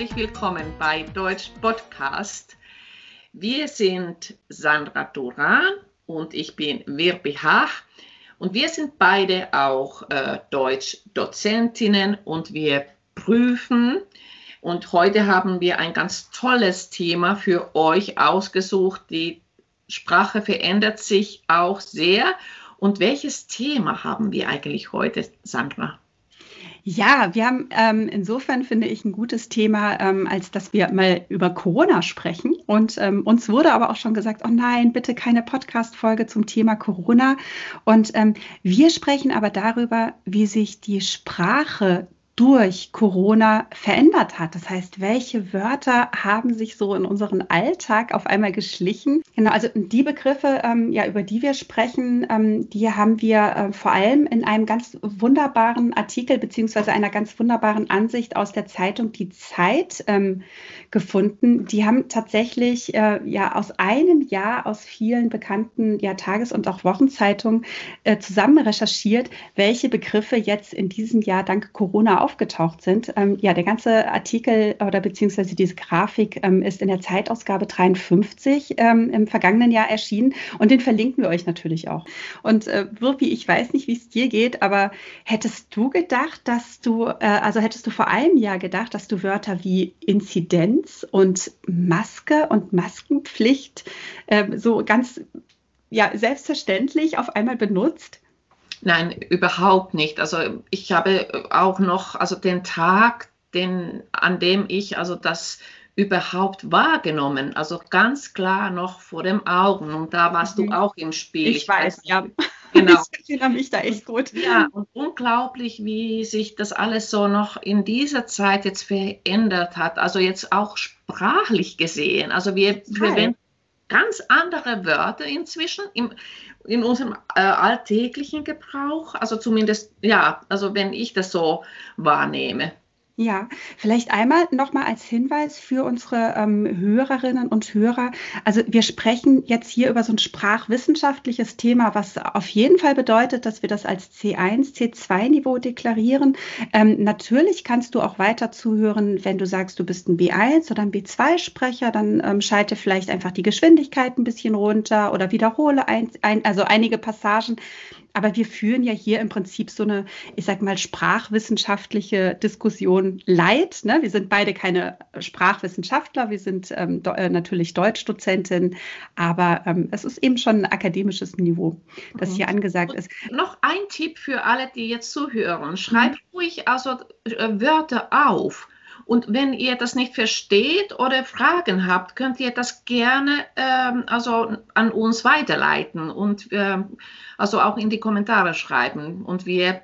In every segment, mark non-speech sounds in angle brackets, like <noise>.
herzlich willkommen bei Deutsch Podcast. Wir sind Sandra Duran und ich bin Wirbi Hach und wir sind beide auch äh, Deutsch-Dozentinnen und wir prüfen. Und heute haben wir ein ganz tolles Thema für euch ausgesucht. Die Sprache verändert sich auch sehr. Und welches Thema haben wir eigentlich heute, Sandra? Ja, wir haben ähm, insofern, finde ich, ein gutes Thema, ähm, als dass wir mal über Corona sprechen. Und ähm, uns wurde aber auch schon gesagt, oh nein, bitte keine Podcast-Folge zum Thema Corona. Und ähm, wir sprechen aber darüber, wie sich die Sprache durch Corona verändert hat. Das heißt, welche Wörter haben sich so in unseren Alltag auf einmal geschlichen? Genau, also die Begriffe, ähm, ja, über die wir sprechen, ähm, die haben wir äh, vor allem in einem ganz wunderbaren Artikel beziehungsweise einer ganz wunderbaren Ansicht aus der Zeitung Die Zeit ähm, gefunden. Die haben tatsächlich äh, ja aus einem Jahr aus vielen bekannten ja, Tages- und auch Wochenzeitungen äh, zusammen recherchiert, welche Begriffe jetzt in diesem Jahr dank Corona aufgetaucht sind. Ähm, ja, der ganze Artikel oder beziehungsweise diese Grafik ähm, ist in der Zeitausgabe 53 ähm, im vergangenen Jahr erschienen und den verlinken wir euch natürlich auch. Und äh, Wirpi, ich weiß nicht, wie es dir geht, aber hättest du gedacht, dass du, äh, also hättest du vor einem Jahr gedacht, dass du Wörter wie Inzidenz und Maske und Maskenpflicht äh, so ganz ja, selbstverständlich auf einmal benutzt? Nein, überhaupt nicht. Also ich habe auch noch, also den Tag, den, an dem ich also das überhaupt wahrgenommen, also ganz klar noch vor dem Augen. Und da warst mhm. du auch im Spiel. Ich, ich weiß, ja. Genau. <laughs> Ich erinnere mich da echt gut. Ja, und unglaublich, wie sich das alles so noch in dieser Zeit jetzt verändert hat. Also jetzt auch sprachlich gesehen. Also wir, verwenden ganz andere Wörter inzwischen. Im, in unserem äh, alltäglichen Gebrauch, also zumindest, ja, also wenn ich das so wahrnehme. Ja, vielleicht einmal nochmal als Hinweis für unsere ähm, Hörerinnen und Hörer. Also wir sprechen jetzt hier über so ein sprachwissenschaftliches Thema, was auf jeden Fall bedeutet, dass wir das als C1, C2-Niveau deklarieren. Ähm, natürlich kannst du auch weiter zuhören, wenn du sagst, du bist ein B1 oder ein B2-Sprecher, dann ähm, schalte vielleicht einfach die Geschwindigkeit ein bisschen runter oder wiederhole ein, ein, also einige Passagen. Aber wir führen ja hier im Prinzip so eine, ich sag mal, sprachwissenschaftliche Diskussion leid. Ne? Wir sind beide keine Sprachwissenschaftler, wir sind ähm, äh, natürlich Deutschdozentin, aber ähm, es ist eben schon ein akademisches Niveau, das mhm. hier angesagt ist. Noch ein Tipp für alle, die jetzt zuhören. Schreibt mhm. ruhig also äh, Wörter auf und wenn ihr das nicht versteht oder Fragen habt, könnt ihr das gerne ähm, also an uns weiterleiten und ähm, also auch in die Kommentare schreiben. Und wir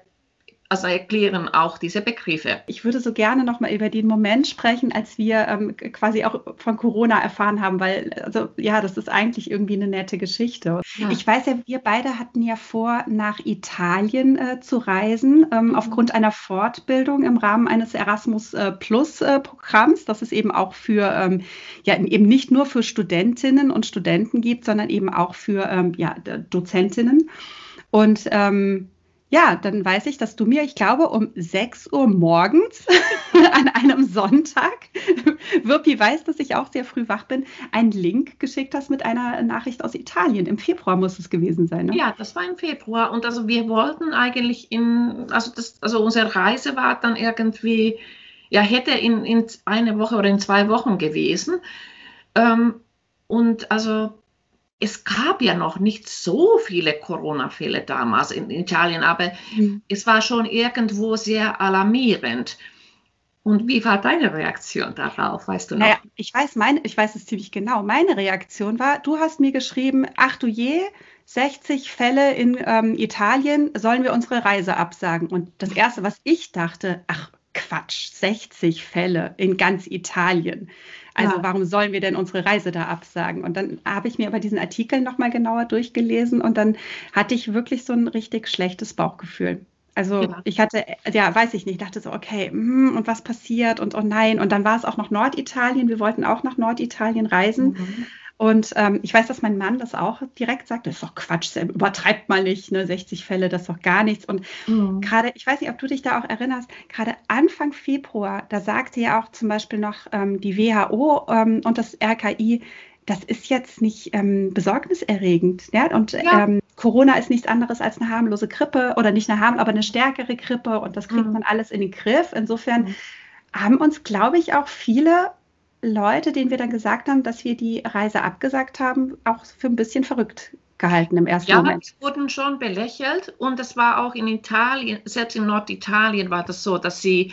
also erklären auch diese Begriffe. Ich würde so gerne noch mal über den Moment sprechen, als wir ähm, quasi auch von Corona erfahren haben, weil also ja, das ist eigentlich irgendwie eine nette Geschichte. Ja. Ich weiß ja, wir beide hatten ja vor, nach Italien äh, zu reisen ähm, mhm. aufgrund einer Fortbildung im Rahmen eines Erasmus äh, Plus äh, Programms, das es eben auch für ähm, ja eben nicht nur für Studentinnen und Studenten gibt, sondern eben auch für ähm, ja, Dozentinnen. Und ähm, ja, dann weiß ich, dass du mir, ich glaube, um 6 Uhr morgens <laughs> an einem Sonntag, <laughs> Wirpi weiß, dass ich auch sehr früh wach bin, einen Link geschickt hast mit einer Nachricht aus Italien. Im Februar muss es gewesen sein. Ne? Ja, das war im Februar. Und also wir wollten eigentlich in, also, das, also unsere Reise war dann irgendwie, ja, hätte in, in eine Woche oder in zwei Wochen gewesen. Ähm, und also es gab ja noch nicht so viele Corona-Fälle damals in Italien, aber mhm. es war schon irgendwo sehr alarmierend. Und wie war deine Reaktion darauf, weißt du noch? Naja, ich weiß, meine, ich weiß es ziemlich genau. Meine Reaktion war, du hast mir geschrieben, ach du je, 60 Fälle in ähm, Italien, sollen wir unsere Reise absagen? Und das Erste, was ich dachte, ach Quatsch, 60 Fälle in ganz Italien. Also ja. warum sollen wir denn unsere Reise da absagen? Und dann habe ich mir aber diesen Artikel nochmal genauer durchgelesen und dann hatte ich wirklich so ein richtig schlechtes Bauchgefühl. Also ja. ich hatte, ja, weiß ich nicht, dachte so, okay, mm, und was passiert und oh nein. Und dann war es auch noch Norditalien. Wir wollten auch nach Norditalien reisen. Mhm. Und ähm, ich weiß, dass mein Mann das auch direkt sagt, das ist doch Quatsch, übertreibt mal nicht, ne, 60 Fälle, das ist doch gar nichts. Und mhm. gerade, ich weiß nicht, ob du dich da auch erinnerst, gerade Anfang Februar, da sagte ja auch zum Beispiel noch ähm, die WHO ähm, und das RKI, das ist jetzt nicht ähm, besorgniserregend. Ja? Und ja. Ähm, Corona ist nichts anderes als eine harmlose Grippe oder nicht eine harmlose, aber eine stärkere Grippe und das kriegt mhm. man alles in den Griff. Insofern mhm. haben uns, glaube ich, auch viele Leute, denen wir dann gesagt haben, dass wir die Reise abgesagt haben, auch für ein bisschen verrückt gehalten im ersten ja, Moment. Ja, wurden schon belächelt und das war auch in Italien, selbst in Norditalien war das so, dass sie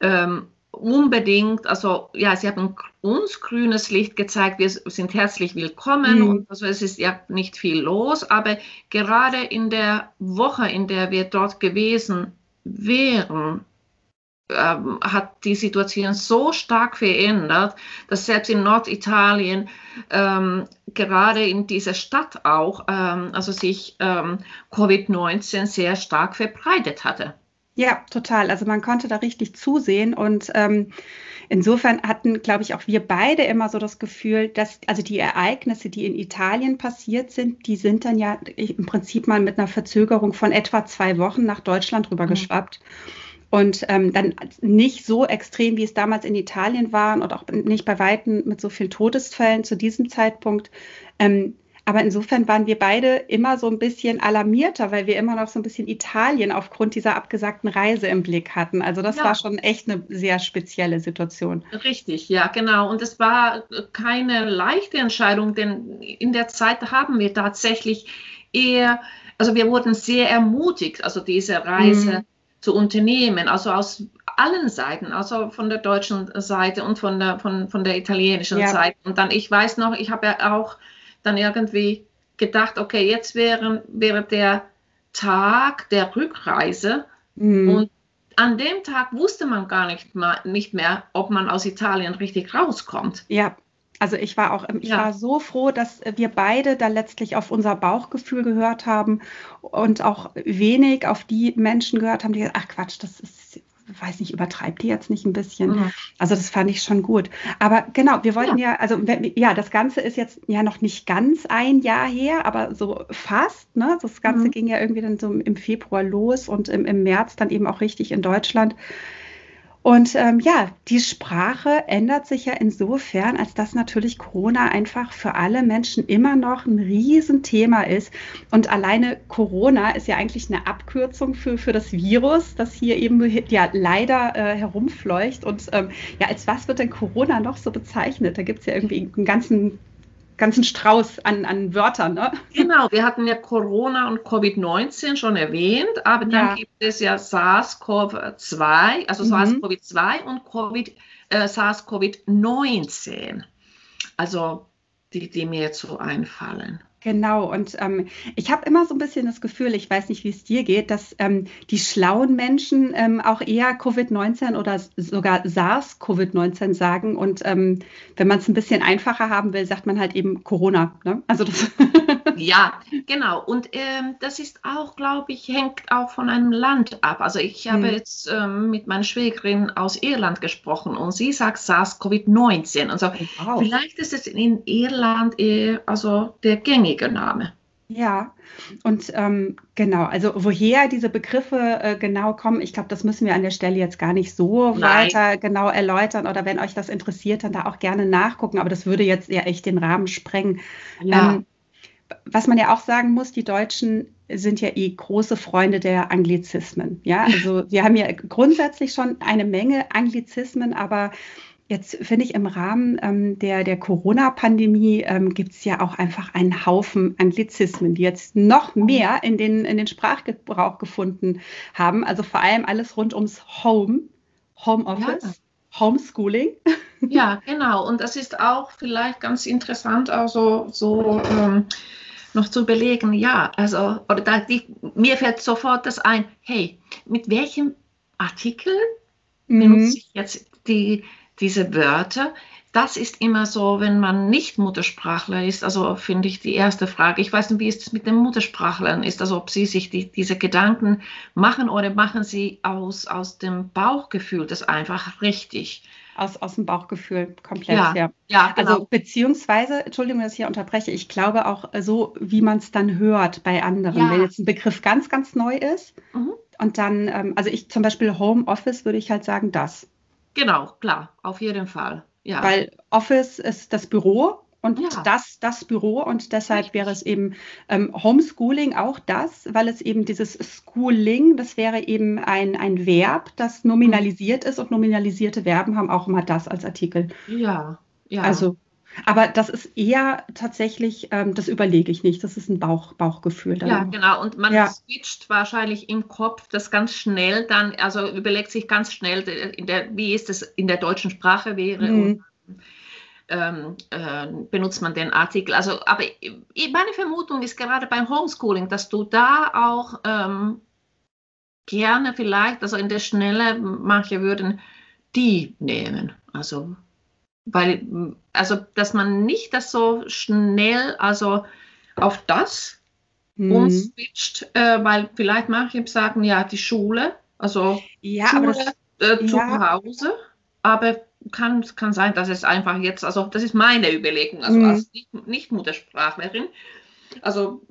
ähm, unbedingt, also ja, sie haben uns grünes Licht gezeigt, wir sind herzlich willkommen mhm. und also es ist ja nicht viel los, aber gerade in der Woche, in der wir dort gewesen wären, ähm, hat die Situation so stark verändert, dass selbst in Norditalien ähm, gerade in dieser Stadt auch, ähm, also sich ähm, Covid-19 sehr stark verbreitet hatte. Ja, total. Also man konnte da richtig zusehen und ähm, insofern hatten, glaube ich, auch wir beide immer so das Gefühl, dass also die Ereignisse, die in Italien passiert sind, die sind dann ja im Prinzip mal mit einer Verzögerung von etwa zwei Wochen nach Deutschland rübergeschwappt. Mhm. Und ähm, dann nicht so extrem, wie es damals in Italien war und auch nicht bei Weitem mit so vielen Todesfällen zu diesem Zeitpunkt. Ähm, aber insofern waren wir beide immer so ein bisschen alarmierter, weil wir immer noch so ein bisschen Italien aufgrund dieser abgesagten Reise im Blick hatten. Also das ja. war schon echt eine sehr spezielle Situation. Richtig, ja, genau. Und es war keine leichte Entscheidung, denn in der Zeit haben wir tatsächlich eher, also wir wurden sehr ermutigt, also diese Reise. Mhm zu unternehmen, also aus allen Seiten, also von der deutschen Seite und von der, von, von der italienischen ja. Seite. Und dann, ich weiß noch, ich habe ja auch dann irgendwie gedacht, okay, jetzt wäre, wäre der Tag der Rückreise mhm. und an dem Tag wusste man gar nicht, mal, nicht mehr, ob man aus Italien richtig rauskommt. Ja, also ich war auch, ich ja. war so froh, dass wir beide da letztlich auf unser Bauchgefühl gehört haben und auch wenig auf die Menschen gehört haben, die ach Quatsch, das ist, weiß nicht, übertreibt die jetzt nicht ein bisschen. Mhm. Also das fand ich schon gut. Aber genau, wir wollten ja, ja also ja, das Ganze ist jetzt ja noch nicht ganz ein Jahr her, aber so fast. Ne? Das Ganze mhm. ging ja irgendwie dann so im Februar los und im, im März dann eben auch richtig in Deutschland. Und ähm, ja, die Sprache ändert sich ja insofern, als dass natürlich Corona einfach für alle Menschen immer noch ein Riesenthema ist. Und alleine Corona ist ja eigentlich eine Abkürzung für, für das Virus, das hier eben ja leider äh, herumfleucht. Und ähm, ja, als was wird denn Corona noch so bezeichnet? Da gibt es ja irgendwie einen ganzen ganzen Strauß an, an Wörtern. Ne? Genau, wir hatten ja Corona und Covid-19 schon erwähnt, aber dann ja. gibt es ja SARS-CoV-2, also mhm. SARS-CoV-2 und COVID, äh, SARS-CoV-19. Also die, die mir jetzt so einfallen. Genau, und ähm, ich habe immer so ein bisschen das Gefühl, ich weiß nicht, wie es dir geht, dass ähm, die schlauen Menschen ähm, auch eher Covid-19 oder sogar SARS-Covid-19 sagen. Und ähm, wenn man es ein bisschen einfacher haben will, sagt man halt eben Corona. Ne? Also das <laughs> ja, genau. Und ähm, das ist auch, glaube ich, hängt auch von einem Land ab. Also ich habe hm. jetzt ähm, mit meiner Schwägerin aus Irland gesprochen und sie sagt SARS-Covid-19. Also wow. vielleicht ist es in Irland eher also der gängige gängige Name. Ja, und ähm, genau, also woher diese Begriffe äh, genau kommen, ich glaube, das müssen wir an der Stelle jetzt gar nicht so Nein. weiter genau erläutern oder wenn euch das interessiert, dann da auch gerne nachgucken, aber das würde jetzt ja echt den Rahmen sprengen. Ja. Ähm, was man ja auch sagen muss, die Deutschen sind ja eh große Freunde der Anglizismen. Ja, also <laughs> wir haben ja grundsätzlich schon eine Menge Anglizismen, aber Jetzt finde ich im Rahmen ähm, der, der Corona-Pandemie ähm, gibt es ja auch einfach einen Haufen Anglizismen, die jetzt noch mehr in den, in den Sprachgebrauch gefunden haben. Also vor allem alles rund ums Home, Homeoffice, ja. Homeschooling. <laughs> Ja, genau. Und das ist auch vielleicht ganz interessant, also so ähm, noch zu überlegen, ja, also, oder da, die, mir fällt sofort das ein, hey, mit welchem Artikel mhm. benutze ich jetzt die diese Wörter. Das ist immer so, wenn man nicht Muttersprachler ist, also finde ich die erste Frage. Ich weiß nicht, wie es mit den Muttersprachlern ist, also ob sie sich die, diese Gedanken machen oder machen sie aus, aus dem Bauchgefühl das einfach richtig. aus, aus dem Bauchgefühl komplett. Ja, Ja, ja, genau. Also beziehungsweise, Entschuldigung, dass ich hier unterbreche, ich glaube auch äh, so, wie man es dann hört bei anderen. Ja. Wenn jetzt ein Begriff ganz, ganz neu ist Mhm. und dann, ähm, also ich zum Beispiel Homeoffice würde ich halt sagen, das. Genau, klar, auf jeden Fall. Ja, Weil Office ist das Büro und Ja. das das Büro und deshalb Richtig. wäre es eben ähm, Homeschooling auch das, weil es eben dieses Schooling, das wäre eben ein, ein Verb, das nominalisiert ist und nominalisierte Verben haben auch immer das als Artikel. ja, ja. Also, aber das ist eher tatsächlich, ähm, das überlege ich nicht, das ist ein Bauch, Bauchgefühl. dann Ja, genau. Und man Ja. switcht wahrscheinlich im Kopf das ganz schnell dann, also überlegt sich ganz schnell, in der, wie es das in der deutschen Sprache wäre Mhm. und ähm, äh, benutzt man den Artikel. Also, aber meine Vermutung ist gerade beim Homeschooling, dass du da auch ähm, gerne vielleicht, also in der Schnelle, manche würden die nehmen. Also, weil, also, dass man nicht das so schnell, also auf das Mhm. umswitcht, äh, weil vielleicht manche sagen, ja, die Schule, also Ja, Schule das, äh, zu ja. Hause, aber kann, kann sein, dass es einfach jetzt, also das ist meine Überlegung, also Mhm. als nicht, nicht Muttersprachlerin, also,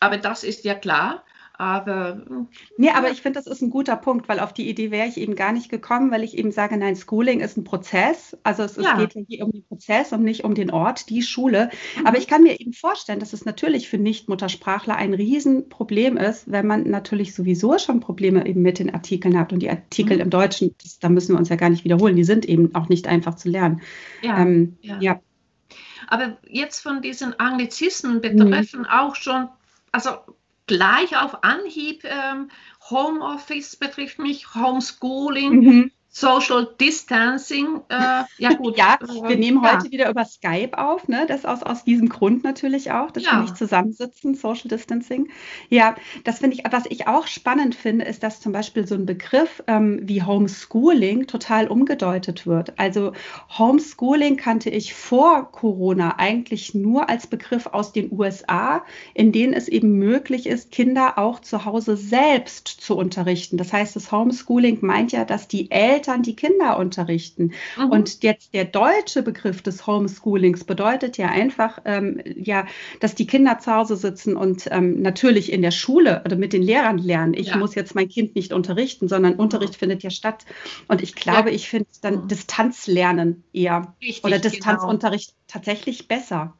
aber das ist ja klar, aber Nee, aber ich finde, das ist ein guter Punkt, weil auf die Idee wäre ich eben gar nicht gekommen, weil ich eben sage, nein, Schooling ist ein Prozess. Also es, Ja. es geht ja hier um den Prozess und nicht um den Ort, die Schule. Mhm. Aber ich kann mir eben vorstellen, dass es natürlich für Nicht-Muttersprachler ein Riesenproblem ist, wenn man natürlich sowieso schon Probleme eben mit den Artikeln hat. Und die Artikel Mhm. im Deutschen, das, da müssen wir uns ja gar nicht wiederholen, die sind eben auch nicht einfach zu lernen. ja. Ähm, ja. ja. Aber jetzt von diesen Anglizismen Mhm. betreffen auch schon, also gleich auf Anhieb, ähm, Homeoffice betrifft mich, Homeschooling, Mhm. Social Distancing, äh, ja <laughs> gut. Ja, äh, wir nehmen ja. heute wieder über Skype auf, ne? Das aus, aus diesem Grund natürlich auch, dass Ja. wir nicht zusammensitzen, Social Distancing. Ja, das finde ich, was ich auch spannend finde, ist, dass zum Beispiel so ein Begriff ähm, wie Homeschooling total umgedeutet wird. Also Homeschooling kannte ich vor Corona eigentlich nur als Begriff aus den USA, in denen es eben möglich ist, Kinder auch zu Hause selbst zu unterrichten. Das heißt, das Homeschooling meint ja, dass die Eltern die Kinder unterrichten. Mhm. Und jetzt der deutsche Begriff des Homeschoolings bedeutet ja einfach, ähm, ja, dass die Kinder zu Hause sitzen und ähm, natürlich in der Schule oder mit den Lehrern lernen. Ich Ja. muss jetzt mein Kind nicht unterrichten, sondern Unterricht findet ja statt. Und ich glaube, ich finde dann Mhm. Distanzlernen eher Richtig, oder genau. Distanzunterricht tatsächlich besser.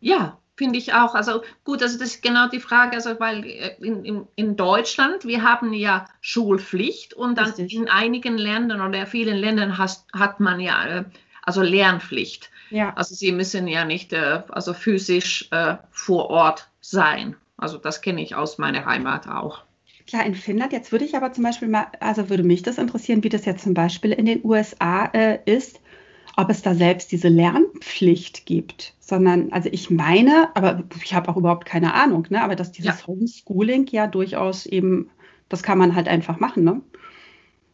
Ja, finde ich auch. Also gut, also das ist genau die Frage, also weil äh, in, in, in Deutschland, wir haben ja Schulpflicht und dann Richtig. in einigen Ländern oder vielen Ländern has, hat man ja äh, also Lernpflicht. Ja. Also sie müssen ja nicht äh, also physisch vor Ort sein. Also das kenne ich aus meiner Heimat auch. Klar, in Finnland, jetzt würde ich aber zum Beispiel mal, also würde mich das interessieren, wie das jetzt zum Beispiel in den USA äh, ist, ob es da selbst diese Lernpflicht gibt, sondern, also ich meine, aber ich habe auch überhaupt keine Ahnung, ne, aber dass dieses Ja. Homeschooling ja durchaus eben, das kann man halt einfach machen, ne?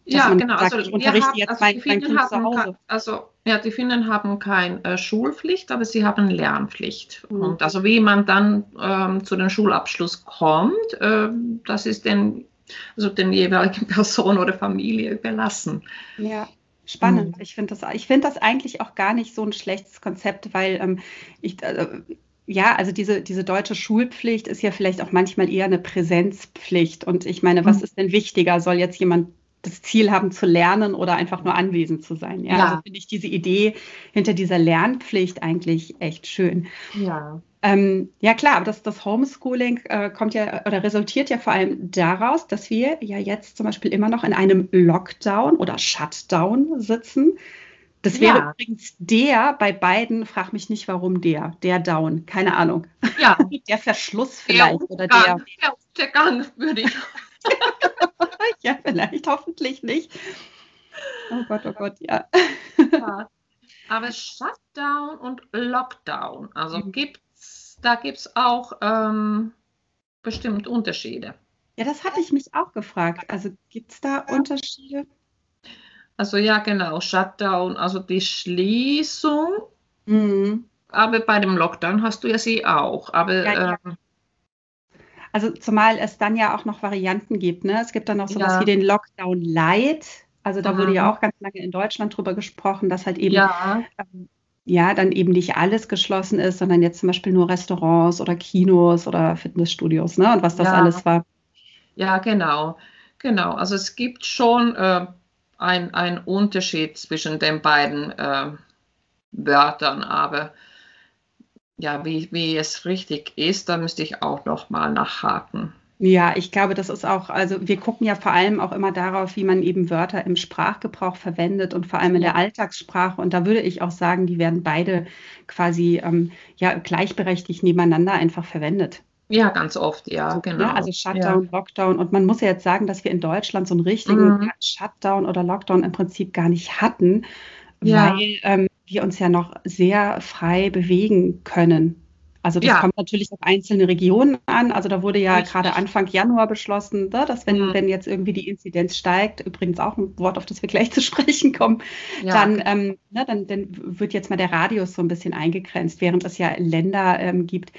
Dass ja, genau. sagt, also ich unterrichte haben- jetzt also mein, die mein Finnen Kind zu haben Hause. kein- Also ja, die Finnen haben keine äh, Schulpflicht, aber sie haben Lernpflicht. Mhm. Und also wie man dann ähm, zu dem Schulabschluss kommt, ähm, das ist den, also den jeweiligen <laughs> Person oder Familie überlassen. Ja, spannend. Mhm. Ich finde das, ich finde das eigentlich auch gar nicht so ein schlechtes Konzept, weil ähm, ich, äh, ja, also diese, diese deutsche Schulpflicht ist ja vielleicht auch manchmal eher eine Präsenzpflicht. Und ich meine, was Mhm. ist denn wichtiger? Soll jetzt jemand das Ziel haben zu lernen oder einfach nur anwesend zu sein? Ja, Ja. also finde ich diese Idee hinter dieser Lernpflicht eigentlich echt schön. Ja. Ähm, ja klar, aber das, das Homeschooling äh, kommt ja oder resultiert ja vor allem daraus, dass wir ja jetzt zum Beispiel immer noch in einem Lockdown oder Shutdown sitzen. Das wäre Ja. übrigens der bei beiden, frag mich nicht, warum der, der Down, keine Ahnung. Ja, <laughs> Der Verschluss der vielleicht oder der, der Untergang würde ich. <laughs> ja vielleicht, hoffentlich nicht. Oh Gott, oh Gott, ja. Ja. Aber Shutdown und Lockdown, also Mhm. Gibt's, da gibt es auch ähm, bestimmt Unterschiede. Ja, das hatte ich mich auch gefragt. Also gibt es da Unterschiede? Also ja, genau, Shutdown, also die Schließung, Mhm. aber bei dem Lockdown hast du ja sie auch. Aber Ja, ja. ähm, Also zumal es dann ja auch noch Varianten gibt. Ne? Es gibt dann noch sowas Ja. wie den Lockdown Light. Also da mhm. wurde ja mhm. auch ganz lange in Deutschland drüber gesprochen, dass halt eben ja. Ähm, ja, dann eben nicht alles geschlossen ist, sondern jetzt zum Beispiel nur Restaurants oder Kinos oder Fitnessstudios, ne? Und was das ja. alles war. Ja, genau. Genau. Also es gibt schon äh, einen Unterschied zwischen den beiden äh, Wörtern, aber ja, wie, wie es richtig ist, da müsste ich auch noch mal nachhaken. Ja, ich glaube, das ist auch, also wir gucken ja vor allem auch immer darauf, wie man eben Wörter im Sprachgebrauch verwendet und vor allem in der Alltagssprache. Und da würde ich auch sagen, die werden beide quasi ähm, ja, gleichberechtigt nebeneinander einfach verwendet. Ja, ganz oft, ja, so, genau. Ne? Also Shutdown, ja. Lockdown. Und man muss ja jetzt sagen, dass wir in Deutschland so einen richtigen mhm. Shutdown oder Lockdown im Prinzip gar nicht hatten, ja. weil ähm, wir uns ja noch sehr frei bewegen können. Also das ja. kommt natürlich auf einzelne Regionen an. Also da wurde ja Richtig. gerade Anfang Januar beschlossen, ne, dass wenn, mhm. wenn jetzt irgendwie die Inzidenz steigt, übrigens auch ein Wort, auf das wir gleich zu sprechen kommen, ja. dann, ähm, ne, dann, dann wird jetzt mal der Radius so ein bisschen eingegrenzt, während es ja Länder ähm, gibt,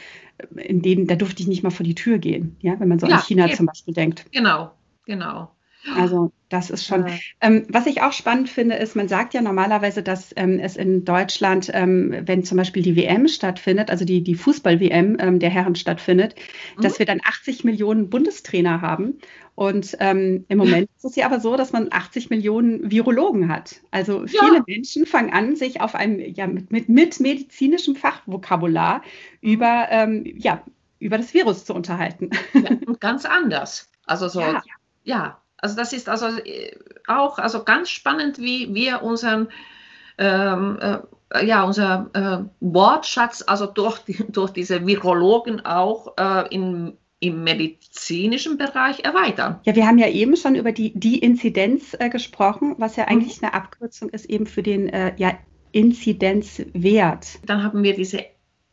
in denen, da durfte ich nicht mal vor die Tür gehen, ja, wenn man so ja, an China eben. zum Beispiel denkt. Genau, genau. Also das ist schon. Ja. Ähm, was ich auch spannend finde, ist, man sagt ja normalerweise, dass ähm, es in Deutschland, ähm, wenn zum Beispiel die WM stattfindet, also die, die Fußball-WM ähm, der Herren stattfindet, mhm. dass wir dann 80 Millionen Bundestrainer haben. Und ähm, im Moment ist es ja aber so, dass man 80 Millionen Virologen hat. Also viele ja. Menschen fangen an, sich auf einem, ja, mit, mit, mit medizinischem Fachvokabular über, ähm, ja, über das Virus zu unterhalten. Ja, und ganz anders. Also so, ja. ja also das ist also äh, auch also ganz spannend, wie wir unseren ähm, äh, ja, unser äh, Wortschatz, also durch, die, <laughs> durch diese Virologen auch äh, in, im medizinischen Bereich erweitern. Ja, wir haben ja eben schon über die, die Inzidenz äh, gesprochen, was ja eigentlich mhm. eine Abkürzung ist eben für den äh, ja, Inzidenzwert. Dann haben wir diese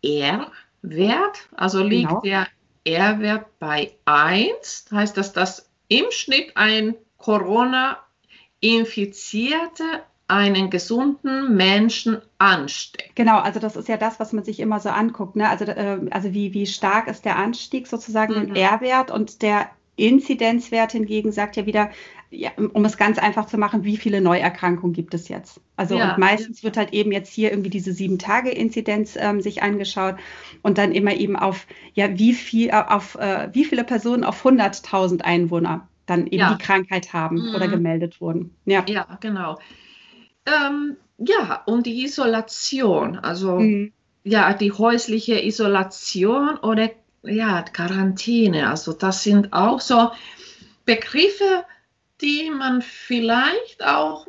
R-Wert, also liegt genau. der R-Wert bei 1, heißt das, dass im Schnitt ein Corona-Infizierte einen gesunden Menschen ansteckt. Genau, also das ist ja das, was man sich immer so anguckt. Ne? Also, äh, also wie, wie stark ist der Anstieg sozusagen, mhm. R-Wert und der Inzidenzwert hingegen sagt ja wieder, ja, um es ganz einfach zu machen, wie viele Neuerkrankungen gibt es jetzt? Also ja. und meistens wird halt eben jetzt hier irgendwie diese sieben Tage Inzidenz ähm, sich angeschaut und dann immer eben auf ja wie viel äh, auf äh, wie viele Personen auf 100.000 Einwohner dann eben ja. die Krankheit haben mhm. oder gemeldet wurden. Ja, ja genau. Ähm, ja, und die Isolation, also mhm. ja, die häusliche Isolation oder ja, Quarantäne, also das sind auch so Begriffe, die man vielleicht auch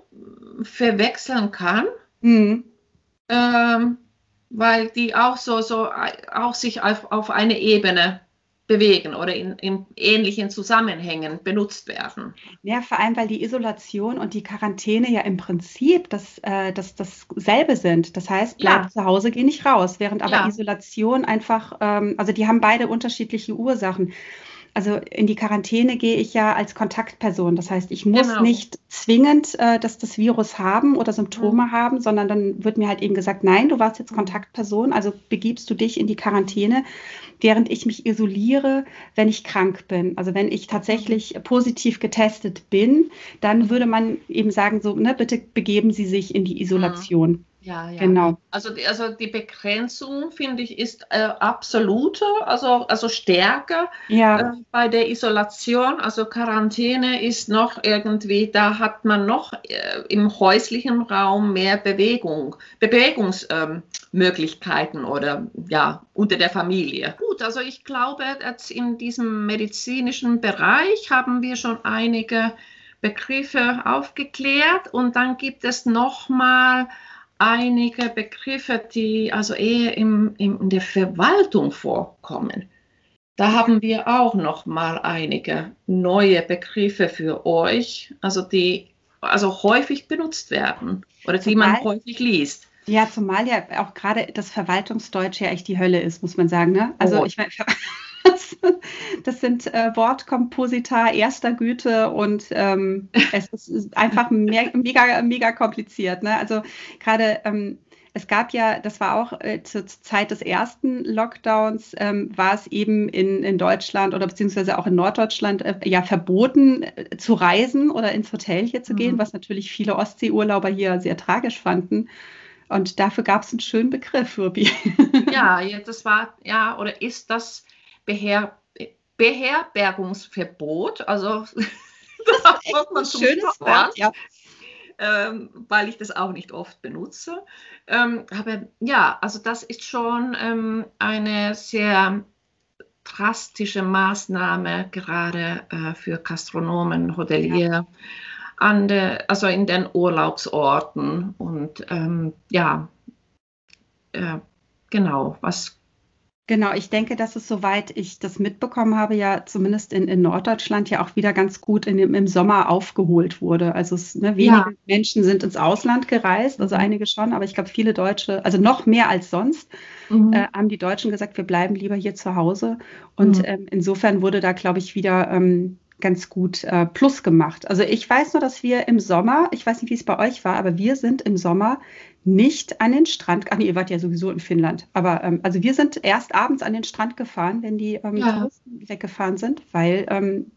verwechseln kann, mhm. ähm, weil die auch so, so auch sich auf, auf eine Ebene bewegen oder in, in, ähnlichen Zusammenhängen benutzt werden. Ja, vor allem, weil die Isolation und die Quarantäne ja im Prinzip das, äh, das, dasselbe sind. Das heißt, bleib ja. zu Hause, geh nicht raus, während aber ja. Isolation einfach, ähm, also die haben beide unterschiedliche Ursachen also in die Quarantäne gehe ich ja als Kontaktperson. Das heißt, ich muss genau. nicht zwingend äh, dass das Virus haben oder Symptome mhm. haben, sondern dann wird mir halt eben gesagt, nein, du warst jetzt mhm. Kontaktperson, also begibst du dich in die Quarantäne, während ich mich isoliere, wenn ich krank bin. Also wenn ich tatsächlich mhm. positiv getestet bin, dann würde man eben sagen, so, ne, bitte begeben Sie sich in die Isolation. Mhm. Ja, ja. Genau. Also, also die Begrenzung, finde ich, ist äh, absolute, also, also stärker ja. äh, bei der Isolation. Also Quarantäne ist noch irgendwie, da hat man noch äh, im häuslichen Raum mehr Bewegung, Bewegungsmöglichkeiten oder ja, unter der Familie. Gut, also ich glaube, jetzt in diesem medizinischen Bereich haben wir schon einige Begriffe aufgeklärt und dann gibt es nochmal mal einige Begriffe, die also eher im, im, in der Verwaltung vorkommen. Da haben wir auch noch mal einige neue Begriffe für euch, also die also häufig benutzt werden oder die man häufig liest. Ja, zumal ja auch gerade das Verwaltungsdeutsch ja echt die Hölle ist, muss man sagen. Ne? Also oh. ich meine, <laughs> das sind äh, Wortkomposita erster Güte und ähm, es ist einfach me mega, mega kompliziert. Ne? Also gerade ähm, es gab ja, das war auch äh, zur Zeit des ersten Lockdowns, ähm, war es eben in, in Deutschland oder beziehungsweise auch in Norddeutschland äh, ja verboten äh, zu reisen oder ins Hotel hier zu mhm. gehen, was natürlich viele Ostseeurlauber hier sehr tragisch fanden. Und dafür gab es einen schönen Begriff, Ruby. Ja, das war, ja, oder ist das Beher Beherbergungsverbot? Also, <laughs> das ist ein schönes Wort, ja ähm, weil ich das auch nicht oft benutze. Ähm, aber ja, also das ist schon ähm, eine sehr drastische Maßnahme gerade äh, für Gastronomen, Hotelier. Ja. De, also in den Urlaubsorten und ähm, ja, äh, genau, was Genau, ich denke, dass es, soweit ich das mitbekommen habe, ja zumindest in, in Norddeutschland ja auch wieder ganz gut in im Sommer aufgeholt wurde. Also es, ne, wenige ja. Menschen sind ins Ausland gereist, also einige schon, aber ich glaube, viele Deutsche, also noch mehr als sonst, mhm. äh, haben die Deutschen gesagt, wir bleiben lieber hier zu Hause. Und mhm. ähm, insofern wurde da, glaube ich, wieder ähm, ganz gut äh, Plus gemacht. Also ich weiß nur, dass wir im Sommer, ich weiß nicht, wie es bei euch war, aber wir sind im Sommer nicht an den Strand, ach nee, ihr wart ja sowieso in Finnland, aber ähm, also wir sind erst abends an den Strand gefahren, wenn die ähm, ja. weggefahren sind, weil ähm,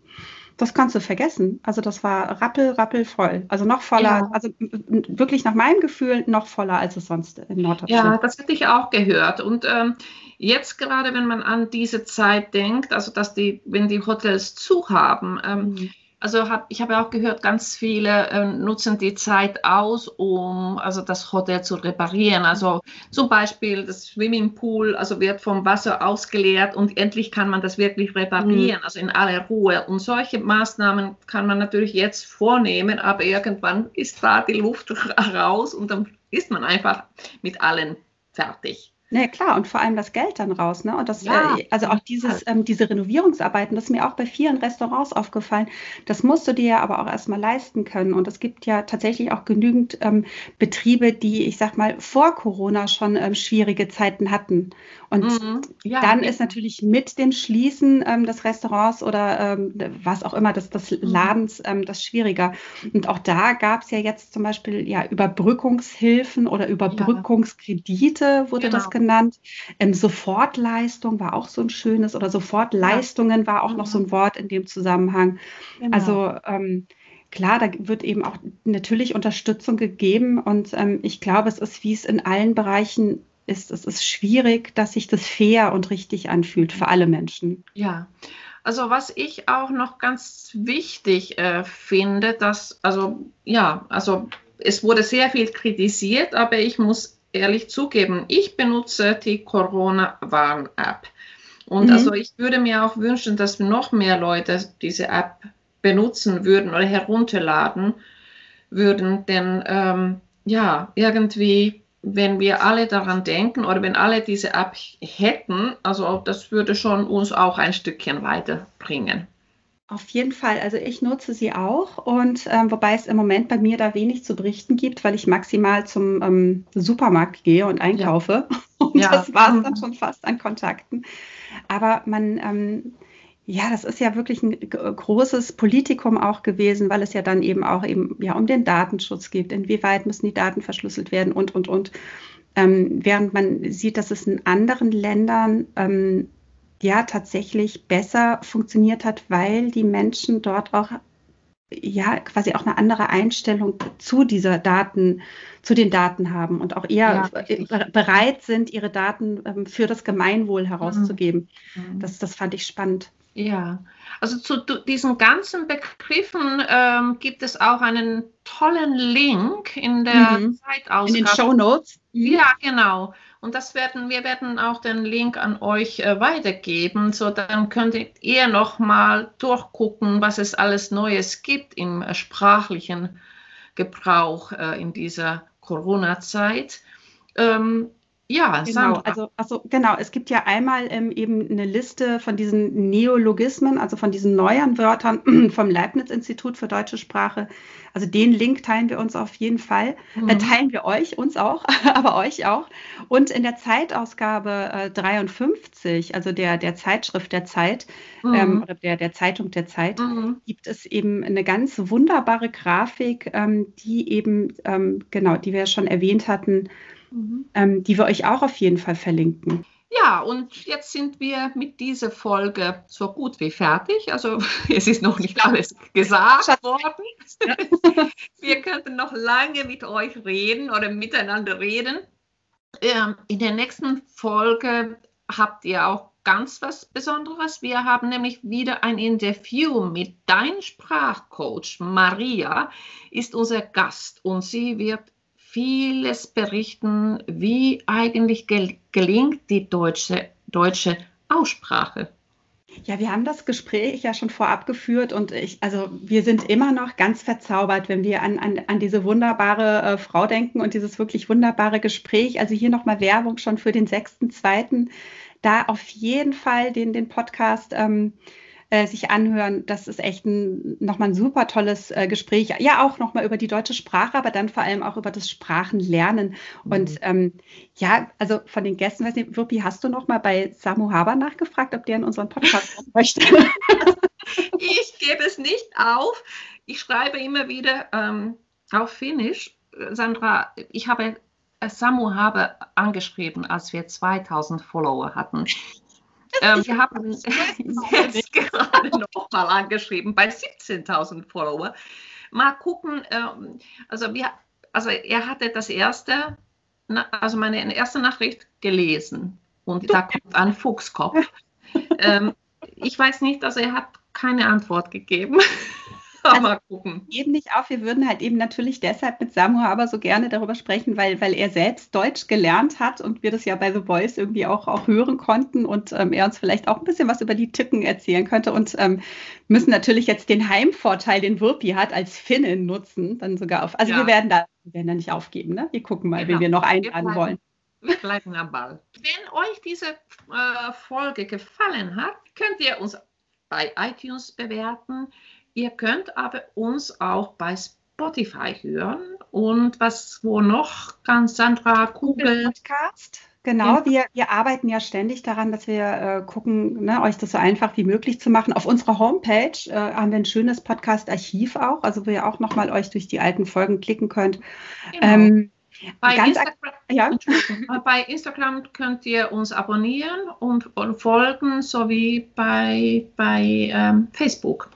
das kannst du vergessen. Also das war rappel, rappel voll. Also noch voller, ja. also wirklich nach meinem Gefühl noch voller, als es sonst in Norddeutschland Ja, das hätte ich auch gehört. Und ähm, jetzt gerade, wenn man an diese Zeit denkt, also dass die, wenn die Hotels zu haben, ähm, mhm. Also hab, ich habe auch gehört, ganz viele äh, nutzen die Zeit aus, um also das Hotel zu reparieren. Also zum Beispiel das Swimmingpool, also wird vom Wasser ausgeleert und endlich kann man das wirklich reparieren, mhm. also in aller Ruhe. Und solche Maßnahmen kann man natürlich jetzt vornehmen, aber irgendwann ist da die Luft <laughs> raus und dann ist man einfach mit allen fertig. Ne, klar, und vor allem das Geld dann raus, ne? Und das, ja. äh, also auch dieses, ähm, diese Renovierungsarbeiten, das ist mir auch bei vielen Restaurants aufgefallen, das musst du dir ja aber auch erstmal leisten können. Und es gibt ja tatsächlich auch genügend ähm, Betriebe, die, ich sag mal, vor Corona schon ähm, schwierige Zeiten hatten. Und mhm. ja, dann ist natürlich mit dem Schließen ähm, des Restaurants oder ähm, was auch immer, des, des mhm. Ladens, ähm, das schwieriger. Und auch da gab es ja jetzt zum Beispiel ja Überbrückungshilfen oder Überbrückungskredite, wurde genau. das genannt genannt. Ähm, Sofortleistung war auch so ein schönes oder Sofortleistungen ja. war auch noch so ein mhm. Wort in dem Zusammenhang. Genau. Also ähm, klar, da wird eben auch natürlich Unterstützung gegeben und ähm, ich glaube, es ist, wie es in allen Bereichen ist, es ist schwierig, dass sich das fair und richtig anfühlt für alle Menschen. Ja. Also was ich auch noch ganz wichtig äh, finde, dass, also ja, also es wurde sehr viel kritisiert, aber ich muss ehrlich zugeben, ich benutze die Corona-Warn-App. Und mhm. also ich würde mir auch wünschen, dass noch mehr Leute diese App benutzen würden oder herunterladen würden. Denn ähm, ja, irgendwie, wenn wir alle daran denken oder wenn alle diese App hätten, also das würde schon uns auch ein Stückchen weiterbringen. Auf jeden Fall. Also ich nutze sie auch und ähm, wobei es im Moment bei mir da wenig zu berichten gibt, weil ich maximal zum ähm, Supermarkt gehe und einkaufe. Ja. <laughs> Und ja. das war es dann schon fast an Kontakten. Aber man, ähm, ja, das ist ja wirklich ein großes Politikum auch gewesen, weil es ja dann eben auch eben ja um den Datenschutz geht. Inwieweit müssen die Daten verschlüsselt werden und und und. Ähm, während man sieht, dass es in anderen Ländern ähm, ja tatsächlich besser funktioniert hat, weil die Menschen dort auch ja quasi auch eine andere Einstellung zu dieser Daten, zu den Daten haben und auch eher ja, bereit sind, ihre Daten ähm, für das Gemeinwohl herauszugeben. Mhm. Das, das fand ich spannend. Ja, also zu diesen ganzen Begriffen ähm, gibt es auch einen tollen Link in der mhm. Zeitausgabe. In den Show Notes. Mhm. Ja, genau. Und das werden, wir werden auch den Link an euch äh, weitergeben, so dann könntet ihr noch mal durchgucken, was es alles Neues gibt im äh, sprachlichen Gebrauch äh, in dieser Corona-Zeit. Ähm, ja, genau. Also, also genau, es gibt ja einmal ähm, eben eine Liste von diesen Neologismen, also von diesen neuen Wörtern <clears throat> vom Leibniz-Institut für deutsche Sprache. Also den Link teilen wir uns auf jeden Fall. Äh, mhm. Äh, teilen wir euch, uns auch, <laughs> aber euch auch. Und in der Zeitausgabe äh, 53, also der, der Zeitschrift der Zeit, mhm. ähm, oder der, der Zeitung der Zeit, mhm. gibt es eben eine ganz wunderbare Grafik, ähm, die eben, ähm, genau, die wir schon erwähnt hatten, mhm. ähm, die wir euch auch auf jeden Fall verlinken. Ja, und jetzt sind wir mit dieser Folge so gut wie fertig. Also <laughs> es ist noch nicht alles gesagt worden. <laughs> Wir könnten noch lange mit euch reden oder miteinander reden. Ähm, in der nächsten Folge habt ihr auch ganz was Besonderes. Wir haben nämlich wieder ein Interview mit dein Sprachcoach. Maria ist unser Gast und sie wird vieles berichten, wie eigentlich gel gelingt die deutsche, deutsche Aussprache. Ja, wir haben das Gespräch ja schon vorab geführt und ich, also wir sind immer noch ganz verzaubert, wenn wir an, an, an diese wunderbare äh, Frau denken und dieses wirklich wunderbare Gespräch. Also hier nochmal Werbung schon für den 6.2. Da auf jeden Fall den, den Podcast ähm, äh, sich anhören. Das ist echt ein, nochmal ein super tolles äh, Gespräch. Ja, auch nochmal über die deutsche Sprache, aber dann vor allem auch über das Sprachenlernen. Mhm. Und ähm, ja, also von den Gästen, weiß nicht, Wirpi, hast du nochmal bei Samu Haber nachgefragt, ob der in unseren Podcast <laughs> möchte? ich gebe es nicht auf. Ich schreibe immer wieder ähm, auf Finnisch. Sandra, ich habe Samu Haber angeschrieben, als wir 2000 Follower hatten. Ähm, wir haben jetzt <laughs> <laughs> gerade noch mal angeschrieben bei 17.000 Follower. Mal gucken, ähm, also, wir, also er hatte das erste, also meine erste Nachricht gelesen und da <laughs> kommt ein Fuchskopf. ähm, ich weiß nicht, also er hat keine Antwort gegeben. Also, mal gucken. Eben nicht auf. Wir würden halt eben natürlich deshalb mit Samu aber so gerne darüber sprechen, weil, weil er selbst Deutsch gelernt hat und wir das ja bei The Voice irgendwie auch, auch hören konnten und ähm, er uns vielleicht auch ein bisschen was über die Ticken erzählen könnte und ähm, müssen natürlich jetzt den Heimvorteil, den Wirpi hat, als Finnin nutzen, dann sogar auf. Also ja. wir werden da wir werden da nicht aufgeben, ne? Wir gucken mal, genau. wen wir noch einladen wollen. Wir bleiben am Ball. Wenn euch diese äh, Folge gefallen hat, könnt ihr uns bei iTunes bewerten. Ihr könnt aber uns auch bei Spotify hören und was wo noch, ganz Sandra Kugel. Podcast. Genau, wir, wir arbeiten ja ständig daran, dass wir äh, gucken, ne, euch das so einfach wie möglich zu machen. Auf unserer Homepage äh, haben wir ein schönes Podcast-Archiv auch, also wo ihr auch nochmal euch durch die alten Folgen klicken könnt. Genau. Ähm, bei, Instagram, ja. bei, Instagram, könnt ihr uns abonnieren und, und folgen, sowie bei, bei ähm, Facebook.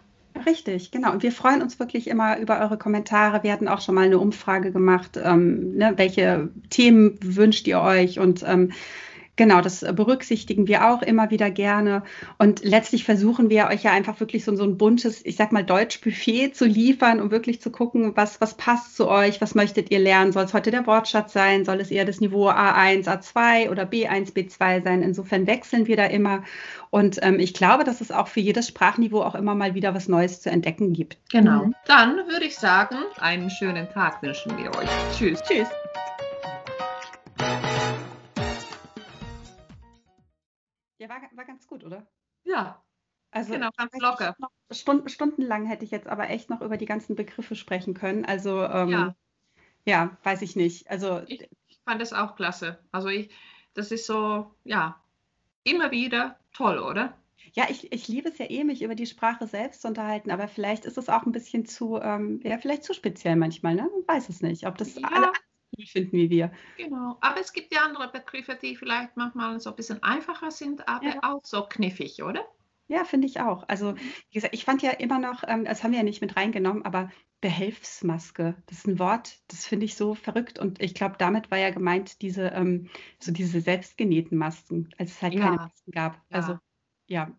Richtig, genau. Und wir freuen uns wirklich immer über eure Kommentare. Wir hatten auch schon mal eine Umfrage gemacht, ähm, ne, welche Themen wünscht ihr euch und ähm, Genau, das berücksichtigen wir auch immer wieder gerne. Und letztlich versuchen wir euch ja einfach wirklich so, so ein buntes, ich sag mal, Deutsch-Buffet <laughs> zu liefern, um wirklich zu gucken, was, was passt zu euch, was möchtet ihr lernen? Soll es heute der Wortschatz sein? Soll es eher das Niveau A1, A2 oder B1, B2 sein? Insofern wechseln wir da immer. Und ähm, ich glaube, dass es auch für jedes Sprachniveau auch immer mal wieder was Neues zu entdecken gibt. Genau. Mhm. Dann würde ich sagen, einen schönen Tag wünschen wir euch. Tschüss. Tschüss. Ja, war, war ganz gut, oder? Ja. Also genau, ganz locker. Stunden, stundenlang hätte ich jetzt aber echt noch über die ganzen Begriffe sprechen können. Also ähm, ja. ja, weiß ich nicht. Also ich, ich fand das auch klasse. Also ich, das ist so, ja, immer wieder toll, oder? Ja, ich, ich liebe es ja eh, mich über die Sprache selbst zu unterhalten, aber vielleicht ist es auch ein bisschen zu, ähm, ja, vielleicht zu speziell manchmal, ne? Man weiß es nicht, ob das ja. alle finden wie wir. Genau, aber es gibt ja andere Begriffe, die vielleicht manchmal so ein bisschen einfacher sind, aber ja. auch so kniffig, oder? Ja, finde ich auch. Also, mhm. wie gesagt, ich fand ja immer noch, ähm, das haben wir ja nicht mit reingenommen, aber Behelfsmaske, das ist ein Wort, das finde ich so verrückt. Und ich glaube, damit war ja gemeint, diese, ähm, so diese selbstgenähten Masken, als es halt ja. keine Masken gab. Ja. Also, ja.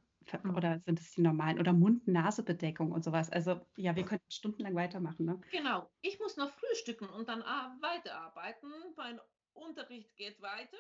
Oder sind es die normalen? Oder Mund-Nase-Bedeckung und sowas. Also ja, wir könnten stundenlang weitermachen. Ne? Genau. Ich muss noch frühstücken und dann weiterarbeiten. Mein Unterricht geht weiter.